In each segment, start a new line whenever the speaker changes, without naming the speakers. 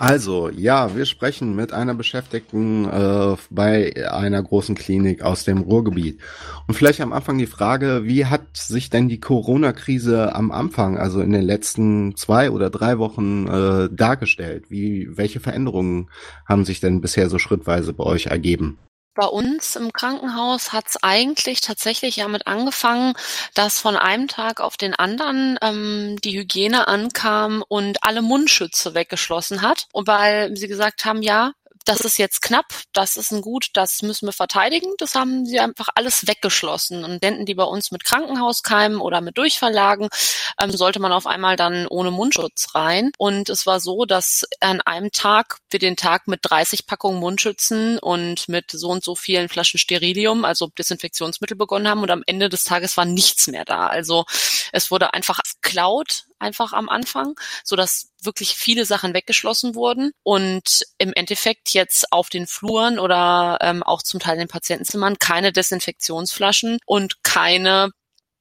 Also, ja, wir sprechen mit einer Beschäftigten äh, bei einer großen Klinik aus dem Ruhrgebiet. Und vielleicht am Anfang die Frage, wie hat sich denn die Corona-Krise am Anfang, also in den letzten zwei oder drei Wochen äh, dargestellt? Wie, welche Veränderungen haben sich denn bisher so schrittweise bei euch ergeben?
Bei uns im Krankenhaus hat es eigentlich tatsächlich damit angefangen, dass von einem Tag auf den anderen ähm, die Hygiene ankam und alle Mundschütze weggeschlossen hat. Und weil sie gesagt haben, ja, das ist jetzt knapp, das ist ein Gut, das müssen wir verteidigen. Das haben sie einfach alles weggeschlossen. Und Denten, die bei uns mit Krankenhauskeimen oder mit Durchverlagen, ähm, sollte man auf einmal dann ohne Mundschutz rein. Und es war so, dass an einem Tag wir den Tag mit 30 Packungen Mundschützen und mit so und so vielen Flaschen Sterilium, also Desinfektionsmittel begonnen haben. Und am Ende des Tages war nichts mehr da. Also es wurde einfach klaut einfach am Anfang, so dass wirklich viele Sachen weggeschlossen wurden und im Endeffekt jetzt auf den Fluren oder ähm, auch zum Teil in den Patientenzimmern keine Desinfektionsflaschen und keine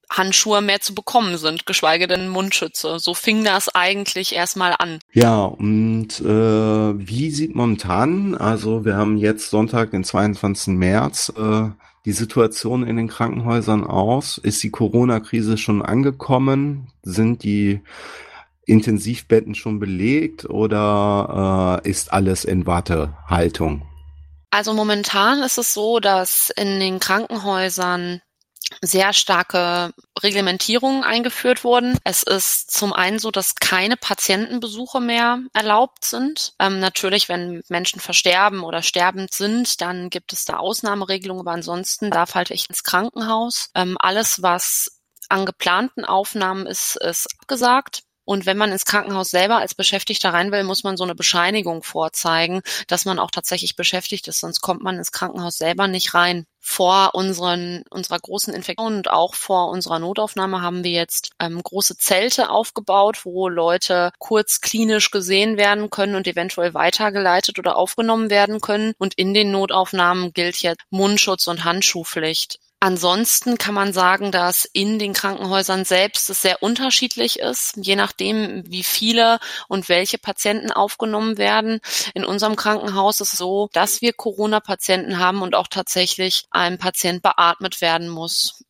Handschuhe mehr zu bekommen sind, geschweige denn Mundschütze. So fing das eigentlich erstmal an.
Ja, und äh, wie sieht momentan, also wir haben jetzt Sonntag, den 22. März, äh, die Situation in den Krankenhäusern aus? Ist die Corona-Krise schon angekommen? Sind die Intensivbetten schon belegt oder äh, ist alles in Wartehaltung?
Also momentan ist es so, dass in den Krankenhäusern sehr starke Reglementierungen eingeführt wurden. Es ist zum einen so, dass keine Patientenbesuche mehr erlaubt sind. Ähm, natürlich, wenn Menschen versterben oder sterbend sind, dann gibt es da Ausnahmeregelungen, aber ansonsten darf halt ich ins Krankenhaus. Ähm, alles, was an geplanten Aufnahmen ist, ist abgesagt. Und wenn man ins Krankenhaus selber als Beschäftigter rein will, muss man so eine Bescheinigung vorzeigen, dass man auch tatsächlich beschäftigt ist, sonst kommt man ins Krankenhaus selber nicht rein. Vor unseren, unserer großen Infektion und auch vor unserer Notaufnahme haben wir jetzt ähm, große Zelte aufgebaut, wo Leute kurz klinisch gesehen werden können und eventuell weitergeleitet oder aufgenommen werden können. Und in den Notaufnahmen gilt jetzt Mundschutz und Handschuhpflicht. Ansonsten kann man sagen, dass in den Krankenhäusern selbst es sehr unterschiedlich ist, je nachdem, wie viele und welche Patienten aufgenommen werden. In unserem Krankenhaus ist es so, dass wir Corona-Patienten haben und auch tatsächlich ein Patient beatmet werden muss.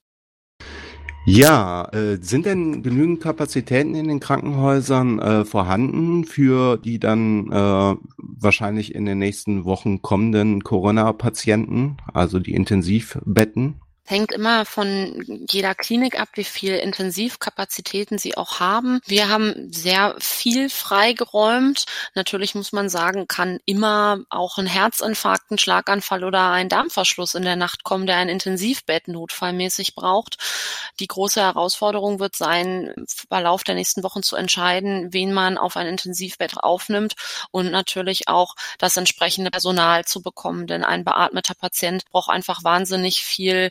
Ja, äh, sind denn genügend Kapazitäten in den Krankenhäusern äh, vorhanden für die dann äh, wahrscheinlich in den nächsten Wochen kommenden Corona-Patienten, also die Intensivbetten?
Hängt immer von jeder Klinik ab, wie viel Intensivkapazitäten sie auch haben. Wir haben sehr viel freigeräumt. Natürlich muss man sagen, kann immer auch ein Herzinfarkt, ein Schlaganfall oder ein Darmverschluss in der Nacht kommen, der ein Intensivbett notfallmäßig braucht. Die große Herausforderung wird sein, im Verlauf der nächsten Wochen zu entscheiden, wen man auf ein Intensivbett aufnimmt und natürlich auch das entsprechende Personal zu bekommen. Denn ein beatmeter Patient braucht einfach wahnsinnig viel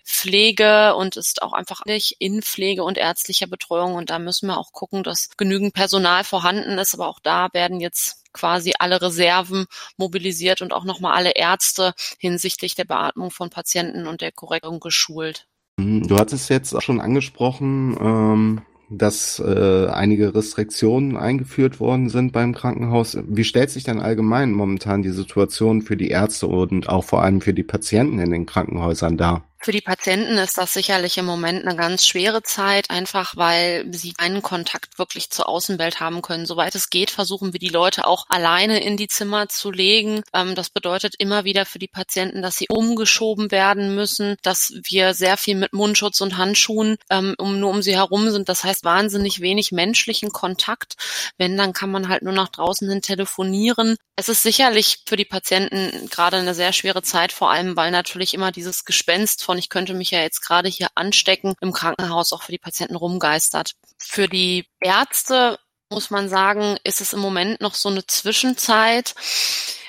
und ist auch einfach in Pflege und ärztlicher Betreuung. Und da müssen wir auch gucken, dass genügend Personal vorhanden ist. Aber auch da werden jetzt quasi alle Reserven mobilisiert und auch nochmal alle Ärzte hinsichtlich der Beatmung von Patienten und der Korrektung geschult.
Du hattest jetzt auch schon angesprochen, ähm, dass äh, einige Restriktionen eingeführt worden sind beim Krankenhaus. Wie stellt sich denn allgemein momentan die Situation für die Ärzte und auch vor allem für die Patienten in den Krankenhäusern dar?
Für die Patienten ist das sicherlich im Moment eine ganz schwere Zeit, einfach weil sie keinen Kontakt wirklich zur Außenwelt haben können. Soweit es geht, versuchen wir die Leute auch alleine in die Zimmer zu legen. Ähm, das bedeutet immer wieder für die Patienten, dass sie umgeschoben werden müssen, dass wir sehr viel mit Mundschutz und Handschuhen ähm, nur um sie herum sind. Das heißt wahnsinnig wenig menschlichen Kontakt. Wenn, dann kann man halt nur nach draußen hin telefonieren. Es ist sicherlich für die Patienten gerade eine sehr schwere Zeit, vor allem weil natürlich immer dieses Gespenst von ich könnte mich ja jetzt gerade hier anstecken, im Krankenhaus auch für die Patienten rumgeistert. Für die Ärzte muss man sagen, ist es im Moment noch so eine Zwischenzeit.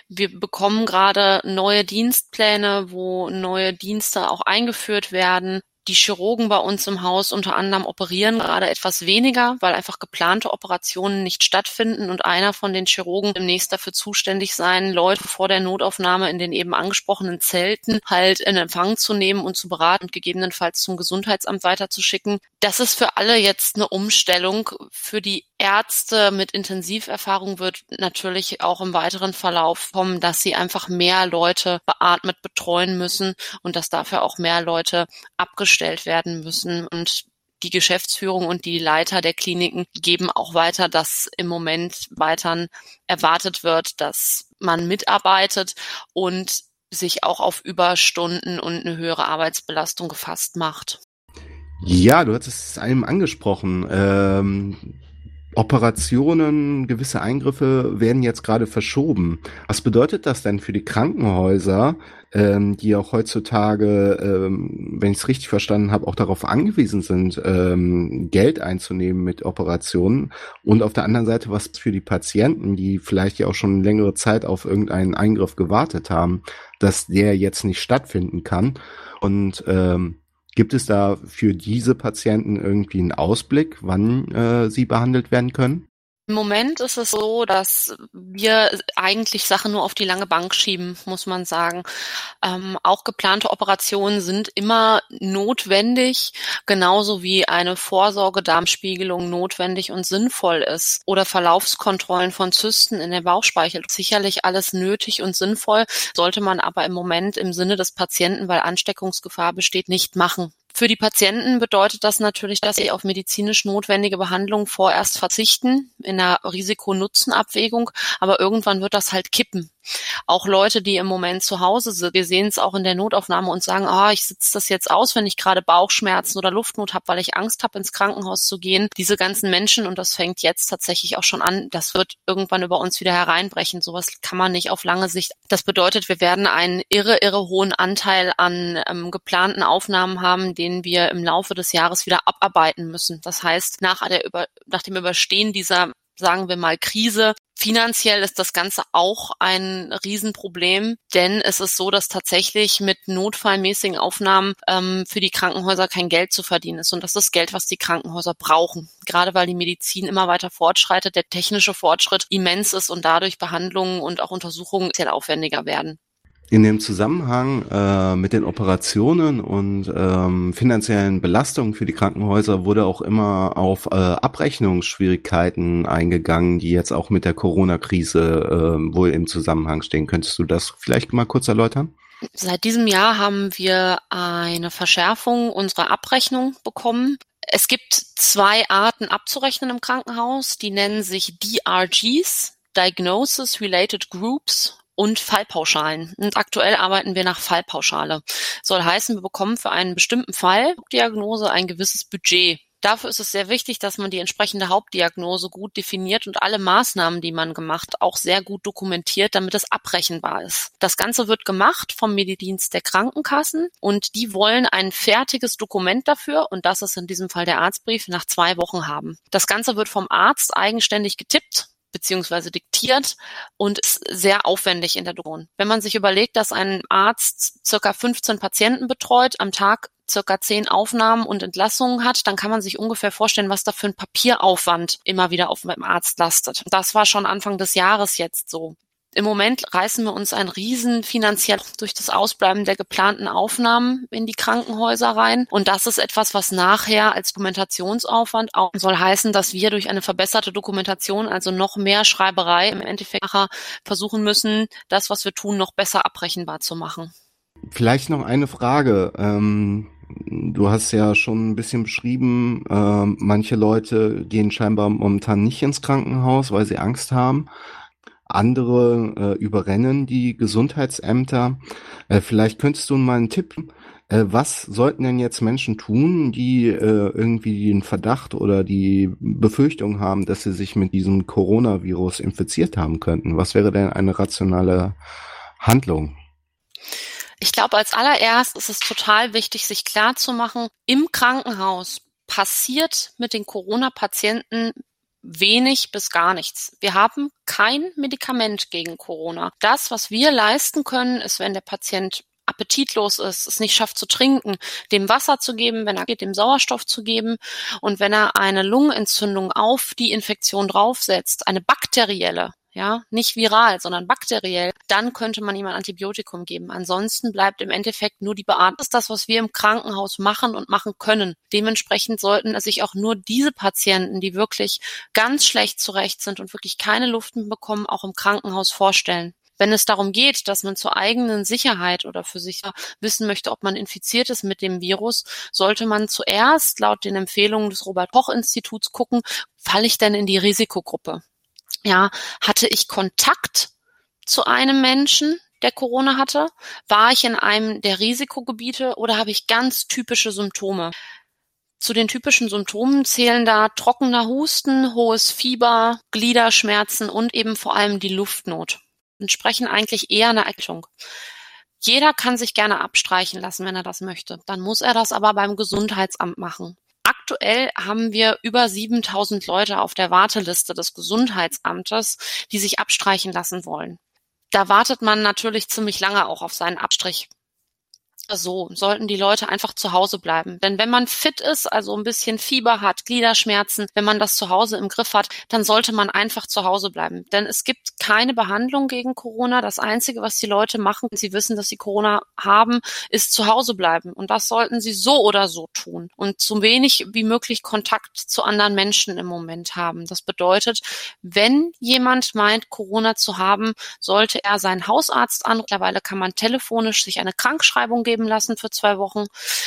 Wir bekommen gerade neue Dienstpläne, wo neue Dienste auch eingeführt werden. Die Chirurgen bei uns im Haus unter anderem operieren gerade etwas weniger, weil einfach geplante Operationen nicht stattfinden und einer von den Chirurgen demnächst dafür zuständig sein, Leute vor der Notaufnahme in den eben angesprochenen Zelten halt in Empfang zu nehmen und zu beraten und gegebenenfalls zum Gesundheitsamt weiterzuschicken. Das ist für alle jetzt eine Umstellung. Für die Ärzte mit Intensiverfahrung wird natürlich auch im weiteren Verlauf kommen, dass sie einfach mehr Leute beatmet betreuen müssen und dass dafür auch mehr Leute abgestellt werden müssen. Und die Geschäftsführung und die Leiter der Kliniken geben auch weiter, dass im Moment weiter erwartet wird, dass man mitarbeitet und sich auch auf Überstunden und eine höhere Arbeitsbelastung gefasst macht.
Ja, du hattest es einem angesprochen. Ähm, Operationen, gewisse Eingriffe werden jetzt gerade verschoben. Was bedeutet das denn für die Krankenhäuser, ähm, die auch heutzutage, ähm, wenn ich es richtig verstanden habe, auch darauf angewiesen sind, ähm, Geld einzunehmen mit Operationen? Und auf der anderen Seite, was für die Patienten, die vielleicht ja auch schon längere Zeit auf irgendeinen Eingriff gewartet haben, dass der jetzt nicht stattfinden kann? Und ähm, Gibt es da für diese Patienten irgendwie einen Ausblick, wann äh, sie behandelt werden können?
Im Moment ist es so, dass wir eigentlich Sachen nur auf die lange Bank schieben, muss man sagen. Ähm, auch geplante Operationen sind immer notwendig, genauso wie eine Vorsorgedarmspiegelung notwendig und sinnvoll ist. Oder Verlaufskontrollen von Zysten in der Bauchspeichel. Sicherlich alles nötig und sinnvoll, sollte man aber im Moment im Sinne des Patienten, weil Ansteckungsgefahr besteht, nicht machen. Für die Patienten bedeutet das natürlich, dass sie auf medizinisch notwendige Behandlung vorerst verzichten in einer Risiko-Nutzen-Abwägung, aber irgendwann wird das halt kippen. Auch Leute, die im Moment zu Hause sind, wir sehen es auch in der Notaufnahme und sagen, ah, oh, ich sitze das jetzt aus, wenn ich gerade Bauchschmerzen oder Luftnot habe, weil ich Angst habe, ins Krankenhaus zu gehen. Diese ganzen Menschen, und das fängt jetzt tatsächlich auch schon an, das wird irgendwann über uns wieder hereinbrechen. Sowas kann man nicht auf lange Sicht. Das bedeutet, wir werden einen irre, irre hohen Anteil an ähm, geplanten Aufnahmen haben, den wir im Laufe des Jahres wieder abarbeiten müssen. Das heißt, nach, der über, nach dem Überstehen dieser sagen wir mal, Krise. Finanziell ist das Ganze auch ein Riesenproblem, denn es ist so, dass tatsächlich mit notfallmäßigen Aufnahmen ähm, für die Krankenhäuser kein Geld zu verdienen ist. Und das ist Geld, was die Krankenhäuser brauchen. Gerade weil die Medizin immer weiter fortschreitet, der technische Fortschritt immens ist und dadurch Behandlungen und auch Untersuchungen sehr aufwendiger werden.
In dem Zusammenhang äh, mit den Operationen und ähm, finanziellen Belastungen für die Krankenhäuser wurde auch immer auf äh, Abrechnungsschwierigkeiten eingegangen, die jetzt auch mit der Corona-Krise äh, wohl im Zusammenhang stehen. Könntest du das vielleicht mal kurz erläutern?
Seit diesem Jahr haben wir eine Verschärfung unserer Abrechnung bekommen. Es gibt zwei Arten abzurechnen im Krankenhaus. Die nennen sich DRGs, Diagnosis Related Groups und Fallpauschalen. Und aktuell arbeiten wir nach Fallpauschale. Soll heißen, wir bekommen für einen bestimmten Fall Diagnose ein gewisses Budget. Dafür ist es sehr wichtig, dass man die entsprechende Hauptdiagnose gut definiert und alle Maßnahmen, die man gemacht, auch sehr gut dokumentiert, damit es abrechenbar ist. Das Ganze wird gemacht vom Mediendienst der Krankenkassen und die wollen ein fertiges Dokument dafür und das ist in diesem Fall der Arztbrief nach zwei Wochen haben. Das Ganze wird vom Arzt eigenständig getippt beziehungsweise diktiert und ist sehr aufwendig in der Drohne. Wenn man sich überlegt, dass ein Arzt circa 15 Patienten betreut, am Tag circa 10 Aufnahmen und Entlassungen hat, dann kann man sich ungefähr vorstellen, was da für ein Papieraufwand immer wieder auf dem Arzt lastet. Das war schon Anfang des Jahres jetzt so. Im Moment reißen wir uns ein Riesen finanziell durch das Ausbleiben der geplanten Aufnahmen in die Krankenhäuser rein. Und das ist etwas, was nachher als Dokumentationsaufwand auch soll heißen, dass wir durch eine verbesserte Dokumentation, also noch mehr Schreiberei im Endeffekt versuchen müssen, das, was wir tun, noch besser abrechenbar zu machen.
Vielleicht noch eine Frage. Ähm Du hast ja schon ein bisschen beschrieben, äh, manche Leute gehen scheinbar momentan nicht ins Krankenhaus, weil sie Angst haben andere äh, überrennen die Gesundheitsämter. Äh, vielleicht könntest du mal einen Tipp, äh, was sollten denn jetzt Menschen tun, die äh, irgendwie den Verdacht oder die Befürchtung haben, dass sie sich mit diesem Coronavirus infiziert haben könnten? Was wäre denn eine rationale Handlung?
Ich glaube, als allererst ist es total wichtig, sich klar zu machen, im Krankenhaus passiert mit den Corona-Patienten wenig bis gar nichts. Wir haben kein Medikament gegen Corona. Das, was wir leisten können, ist, wenn der Patient appetitlos ist, es nicht schafft zu trinken, dem Wasser zu geben, wenn er geht, dem Sauerstoff zu geben und wenn er eine Lungenentzündung auf die Infektion draufsetzt, eine bakterielle, ja, nicht viral, sondern bakteriell, dann könnte man ihm ein Antibiotikum geben. Ansonsten bleibt im Endeffekt nur die Beatmung. Das ist das, was wir im Krankenhaus machen und machen können. Dementsprechend sollten sich auch nur diese Patienten, die wirklich ganz schlecht zurecht sind und wirklich keine Luft mehr bekommen, auch im Krankenhaus vorstellen. Wenn es darum geht, dass man zur eigenen Sicherheit oder für sich wissen möchte, ob man infiziert ist mit dem Virus, sollte man zuerst laut den Empfehlungen des Robert Koch Instituts gucken, falle ich denn in die Risikogruppe? Ja, hatte ich Kontakt zu einem Menschen, der Corona hatte? War ich in einem der Risikogebiete oder habe ich ganz typische Symptome? Zu den typischen Symptomen zählen da trockener Husten, hohes Fieber, Gliederschmerzen und eben vor allem die Luftnot. Entsprechen eigentlich eher einer Erkältung. Jeder kann sich gerne abstreichen lassen, wenn er das möchte. Dann muss er das aber beim Gesundheitsamt machen. Aktuell haben wir über 7000 Leute auf der Warteliste des Gesundheitsamtes, die sich abstreichen lassen wollen. Da wartet man natürlich ziemlich lange auch auf seinen Abstrich so sollten die Leute einfach zu Hause bleiben. Denn wenn man fit ist, also ein bisschen Fieber hat, Gliederschmerzen, wenn man das zu Hause im Griff hat, dann sollte man einfach zu Hause bleiben. Denn es gibt keine Behandlung gegen Corona. Das Einzige, was die Leute machen, wenn sie wissen, dass sie Corona haben, ist zu Hause bleiben. Und das sollten sie so oder so tun. Und so wenig wie möglich Kontakt zu anderen Menschen im Moment haben. Das bedeutet, wenn jemand meint, Corona zu haben, sollte er seinen Hausarzt an. Mittlerweile kann man telefonisch sich eine Krankschreibung geben geben lassen für zwei Wochen,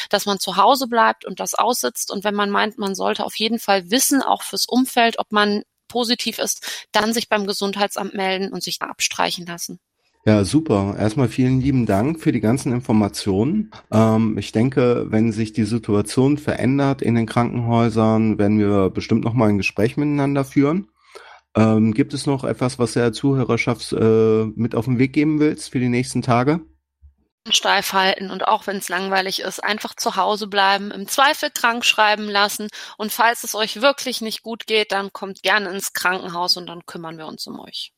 dass man zu Hause bleibt und das aussitzt. Und wenn man meint, man sollte auf jeden Fall wissen, auch fürs Umfeld, ob man positiv ist, dann sich beim Gesundheitsamt melden und sich abstreichen lassen.
Ja, super. Erstmal vielen lieben Dank für die ganzen Informationen. Ähm, ich denke, wenn sich die Situation verändert in den Krankenhäusern, werden wir bestimmt noch mal ein Gespräch miteinander führen. Ähm, gibt es noch etwas, was der Zuhörerschaft äh, mit auf den Weg geben willst für die nächsten Tage?
Steif halten und auch wenn es langweilig ist, einfach zu Hause bleiben, im Zweifel krank schreiben lassen und falls es euch wirklich nicht gut geht, dann kommt gerne ins Krankenhaus und dann kümmern wir uns um euch.